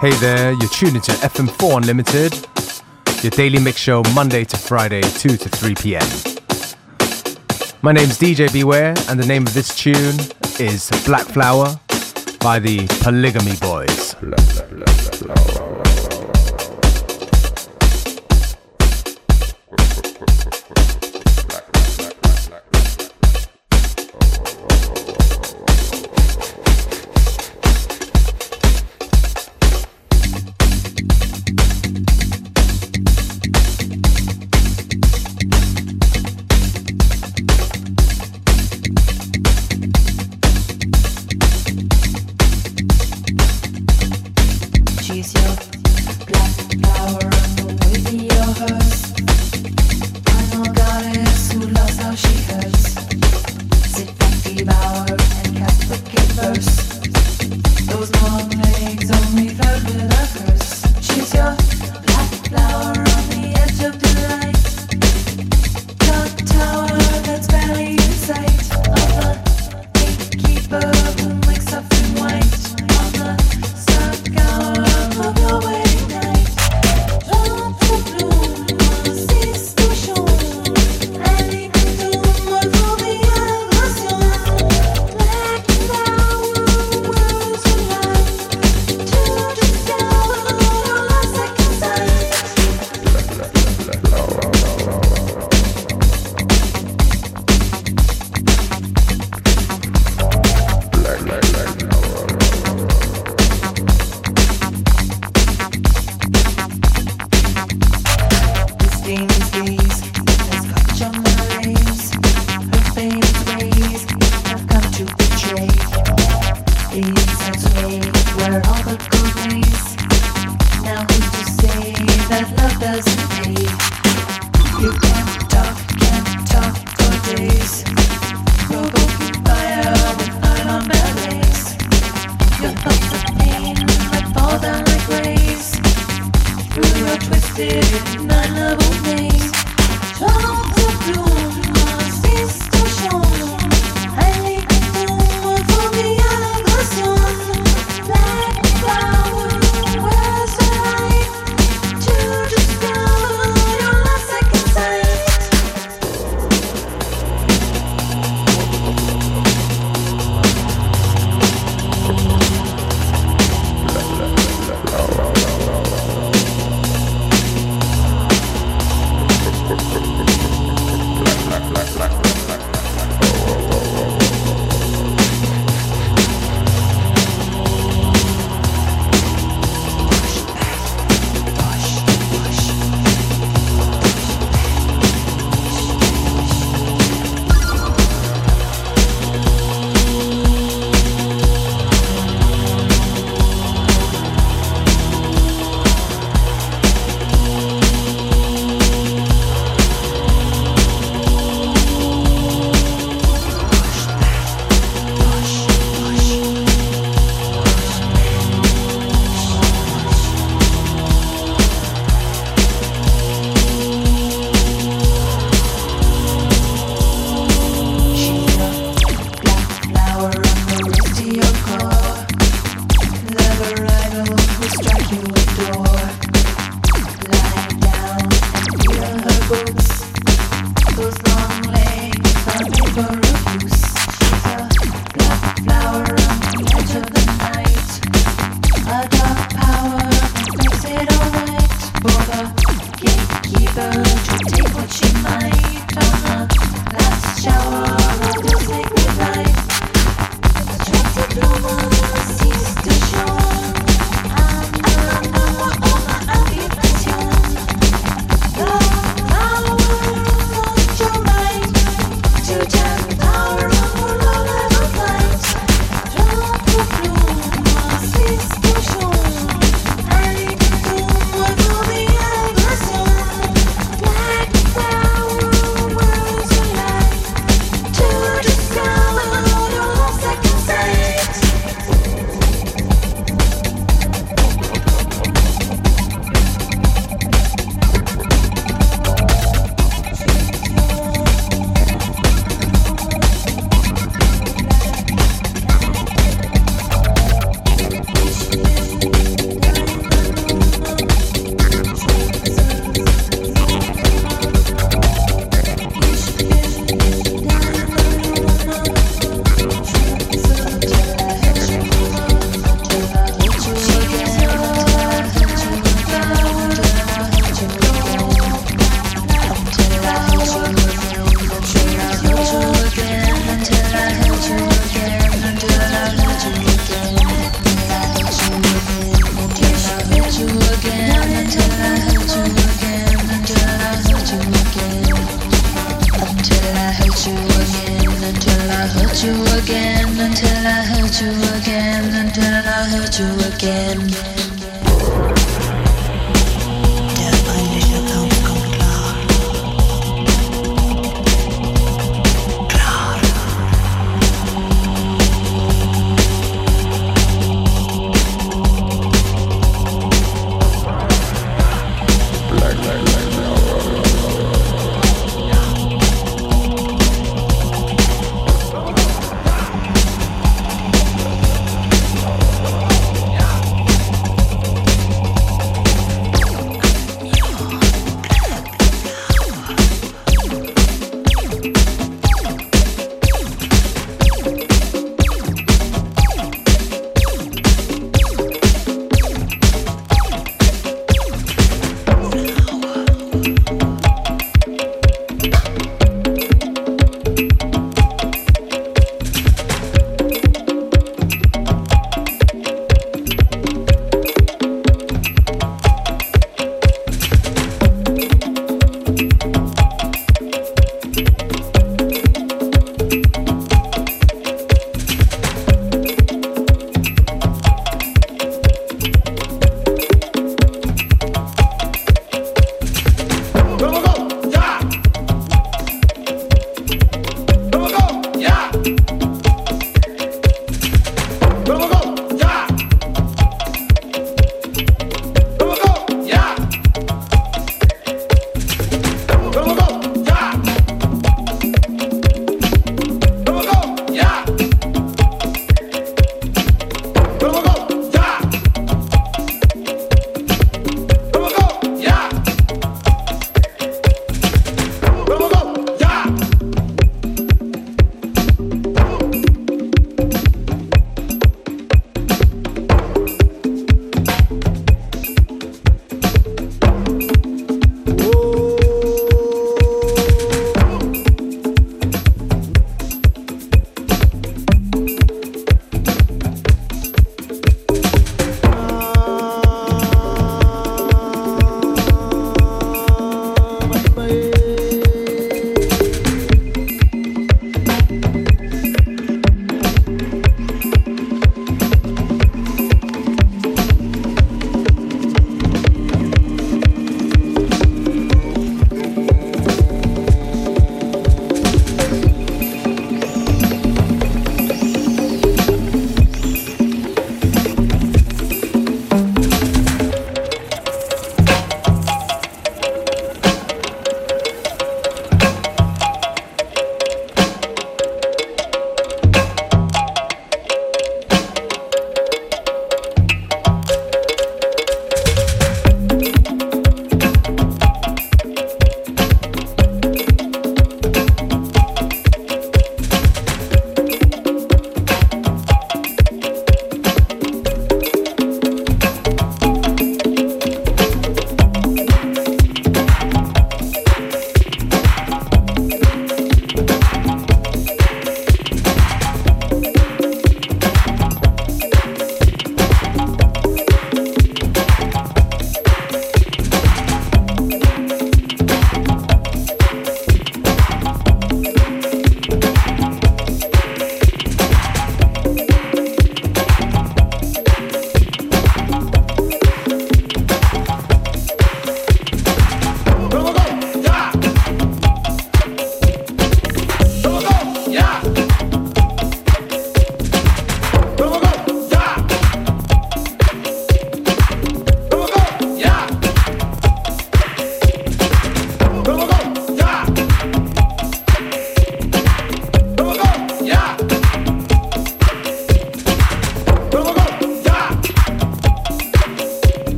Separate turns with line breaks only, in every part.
Hey there, you're tuned into FM4 Unlimited, your daily mix show Monday to Friday, 2 to 3 p.m. My name's DJ Beware, and the name of this tune is Black Flower by the Polygamy Boys. Black, black,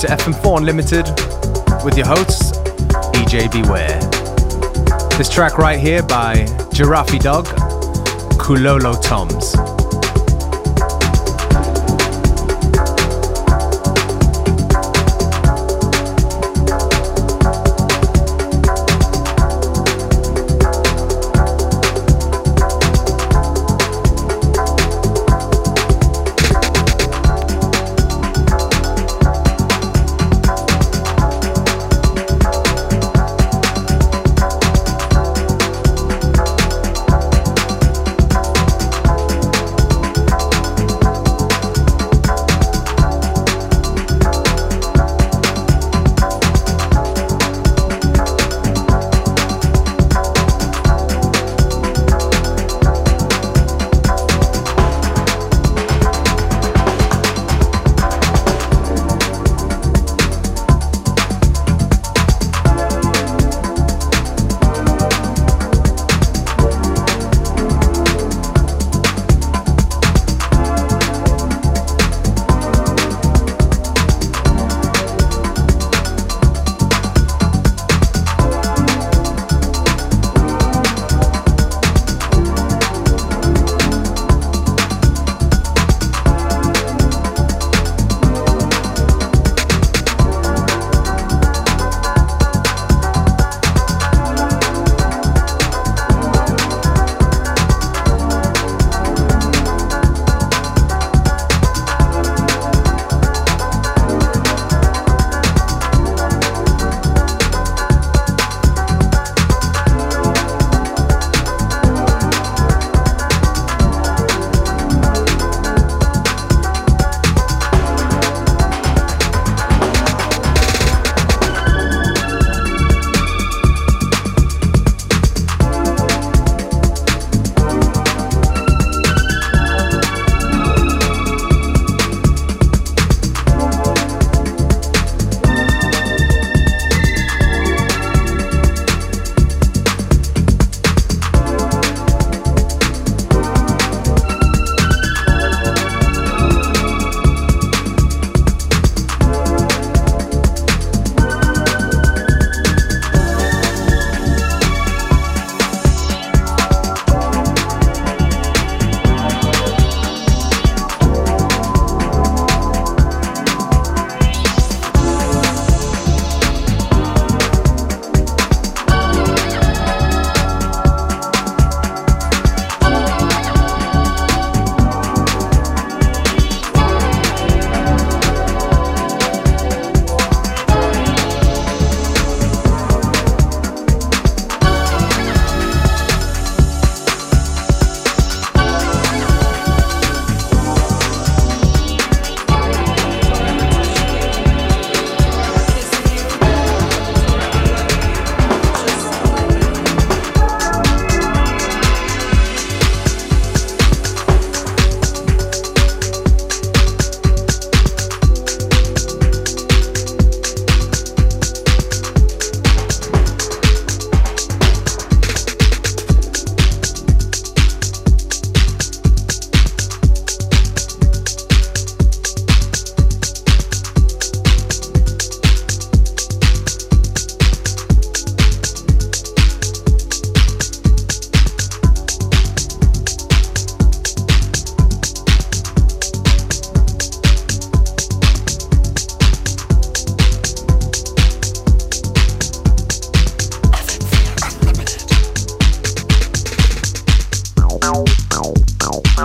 Into FM4 Unlimited with your hosts, DJ Beware. This track right here by Giraffe Dog, Kulolo Toms.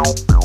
Wow.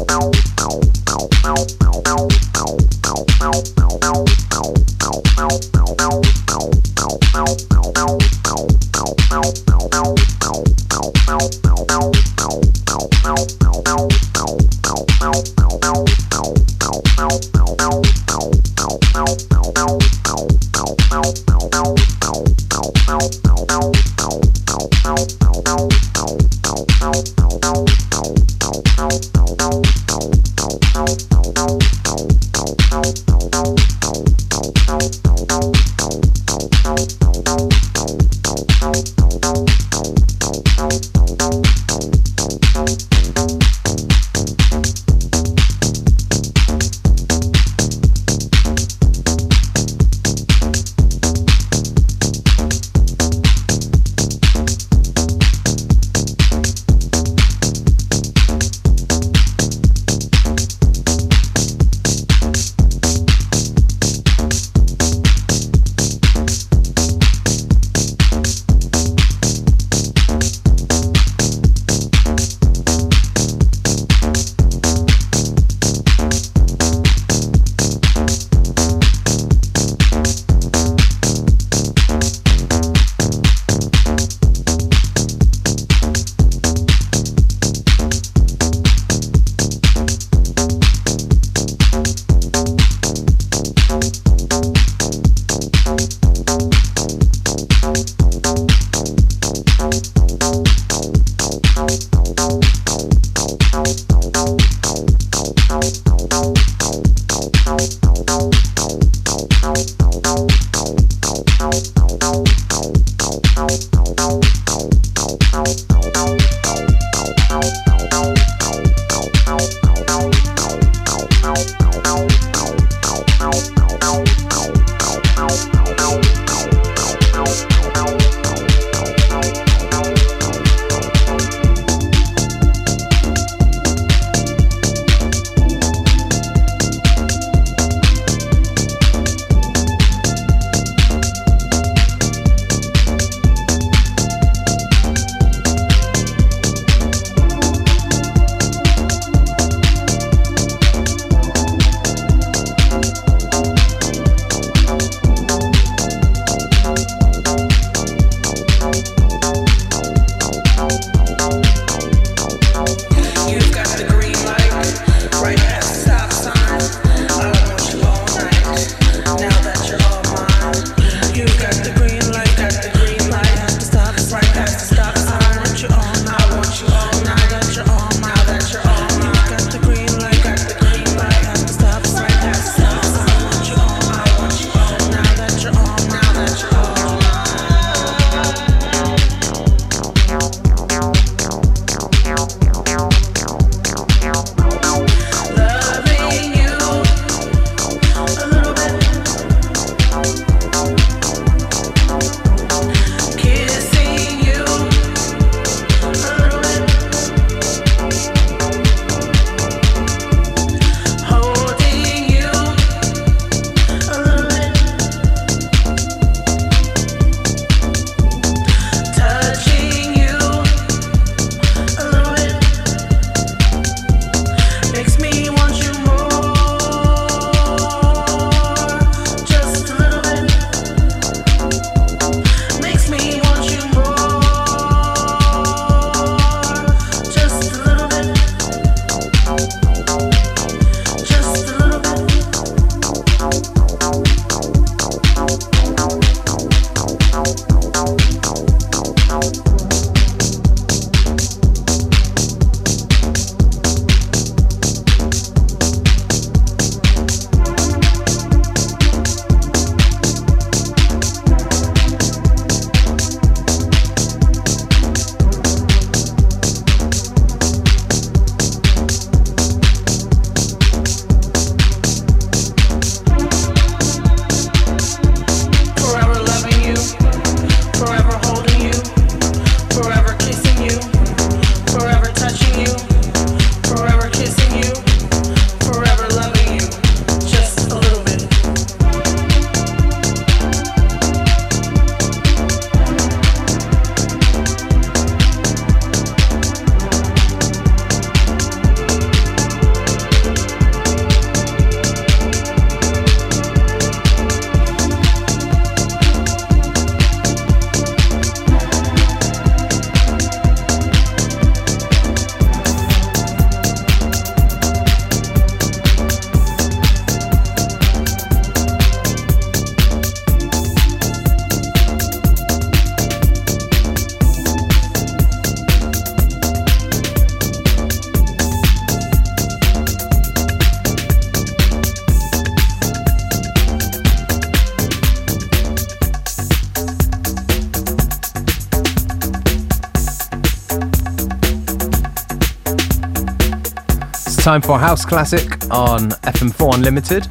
Time for House Classic on FM4 Unlimited.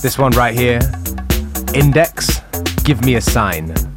This one right here Index, Give Me a Sign.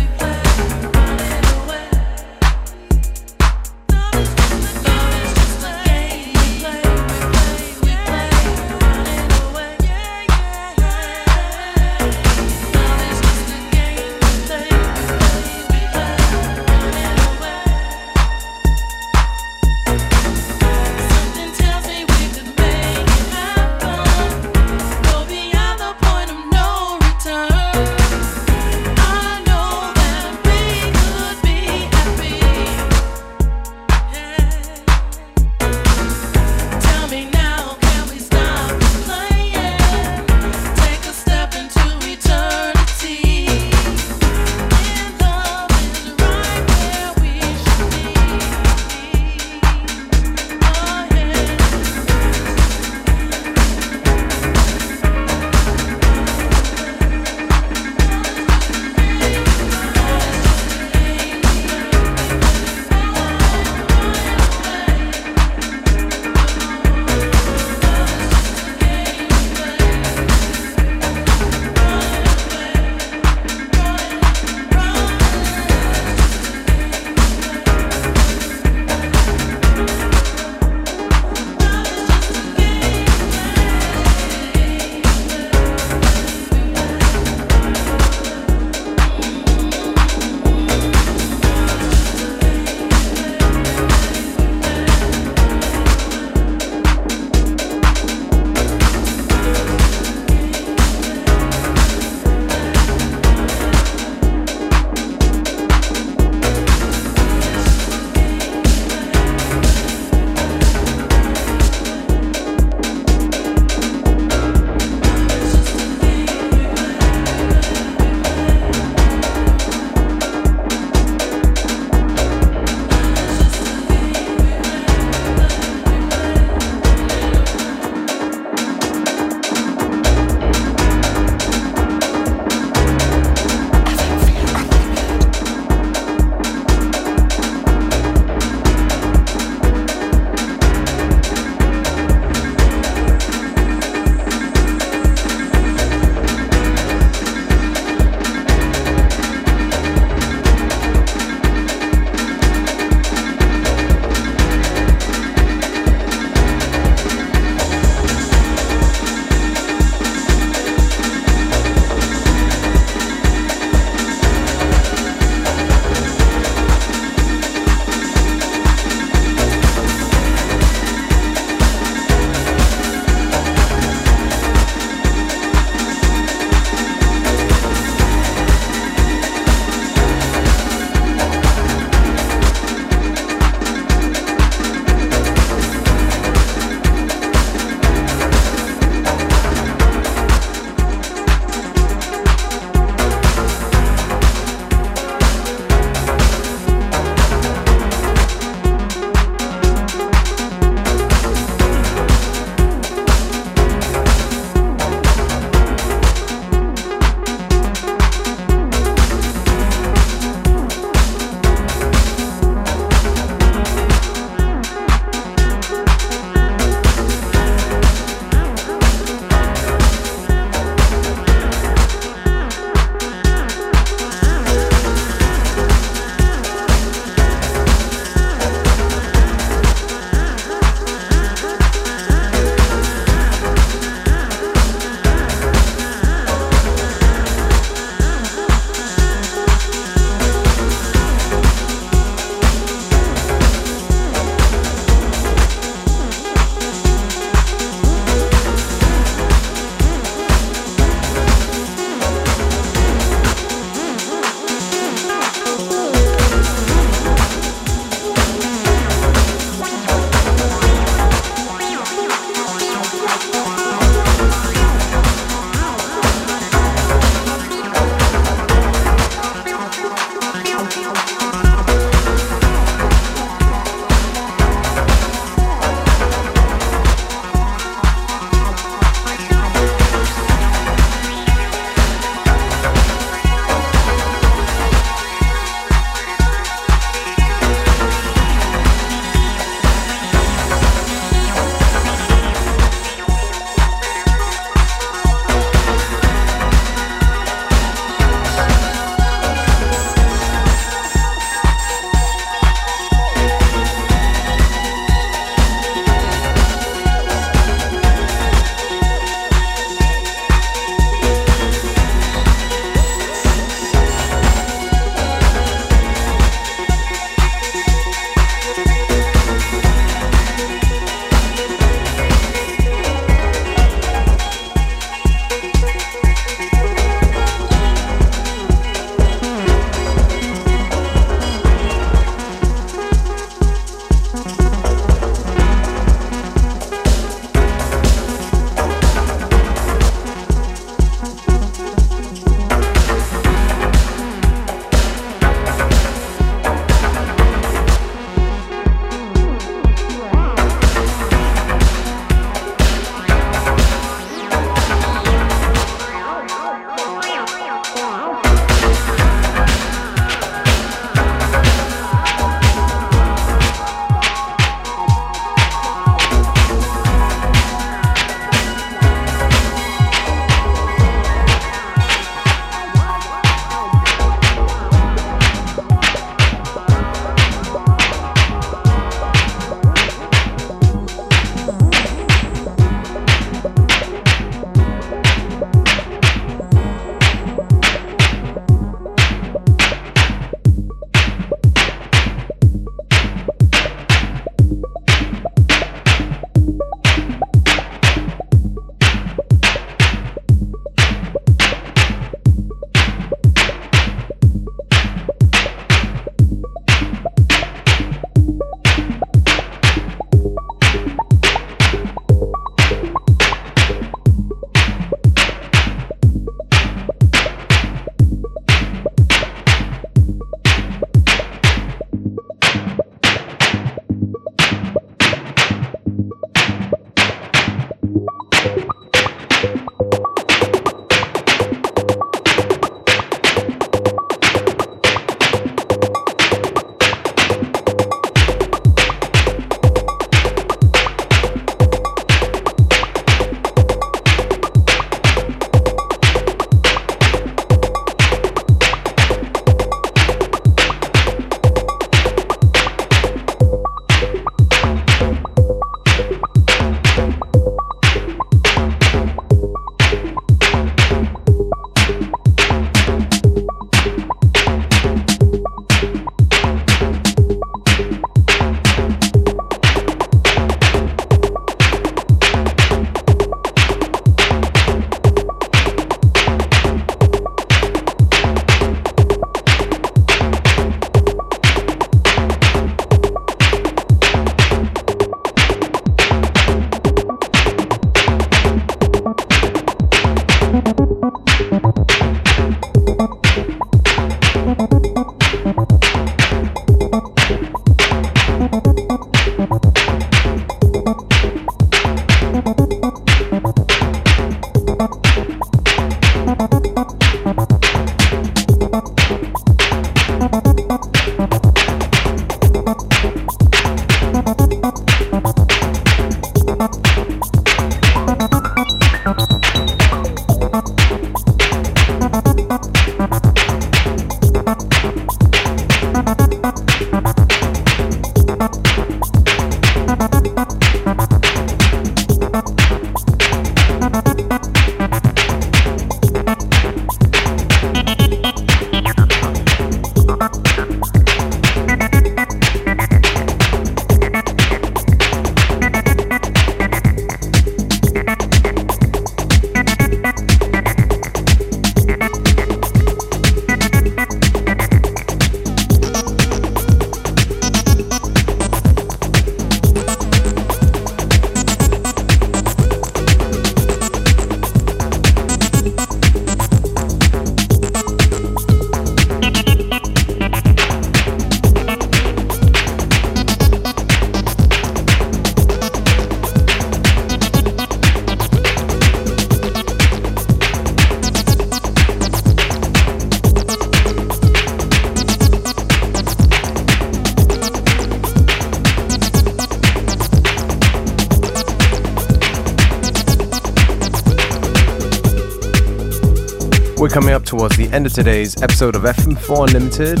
End of today's episode of FM4 Unlimited.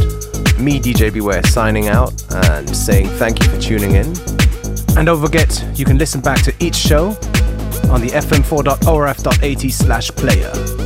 Me, DJ Beware, signing out and saying thank you for tuning in. And don't forget, you can listen back to each show on the fm4.orf.at slash player.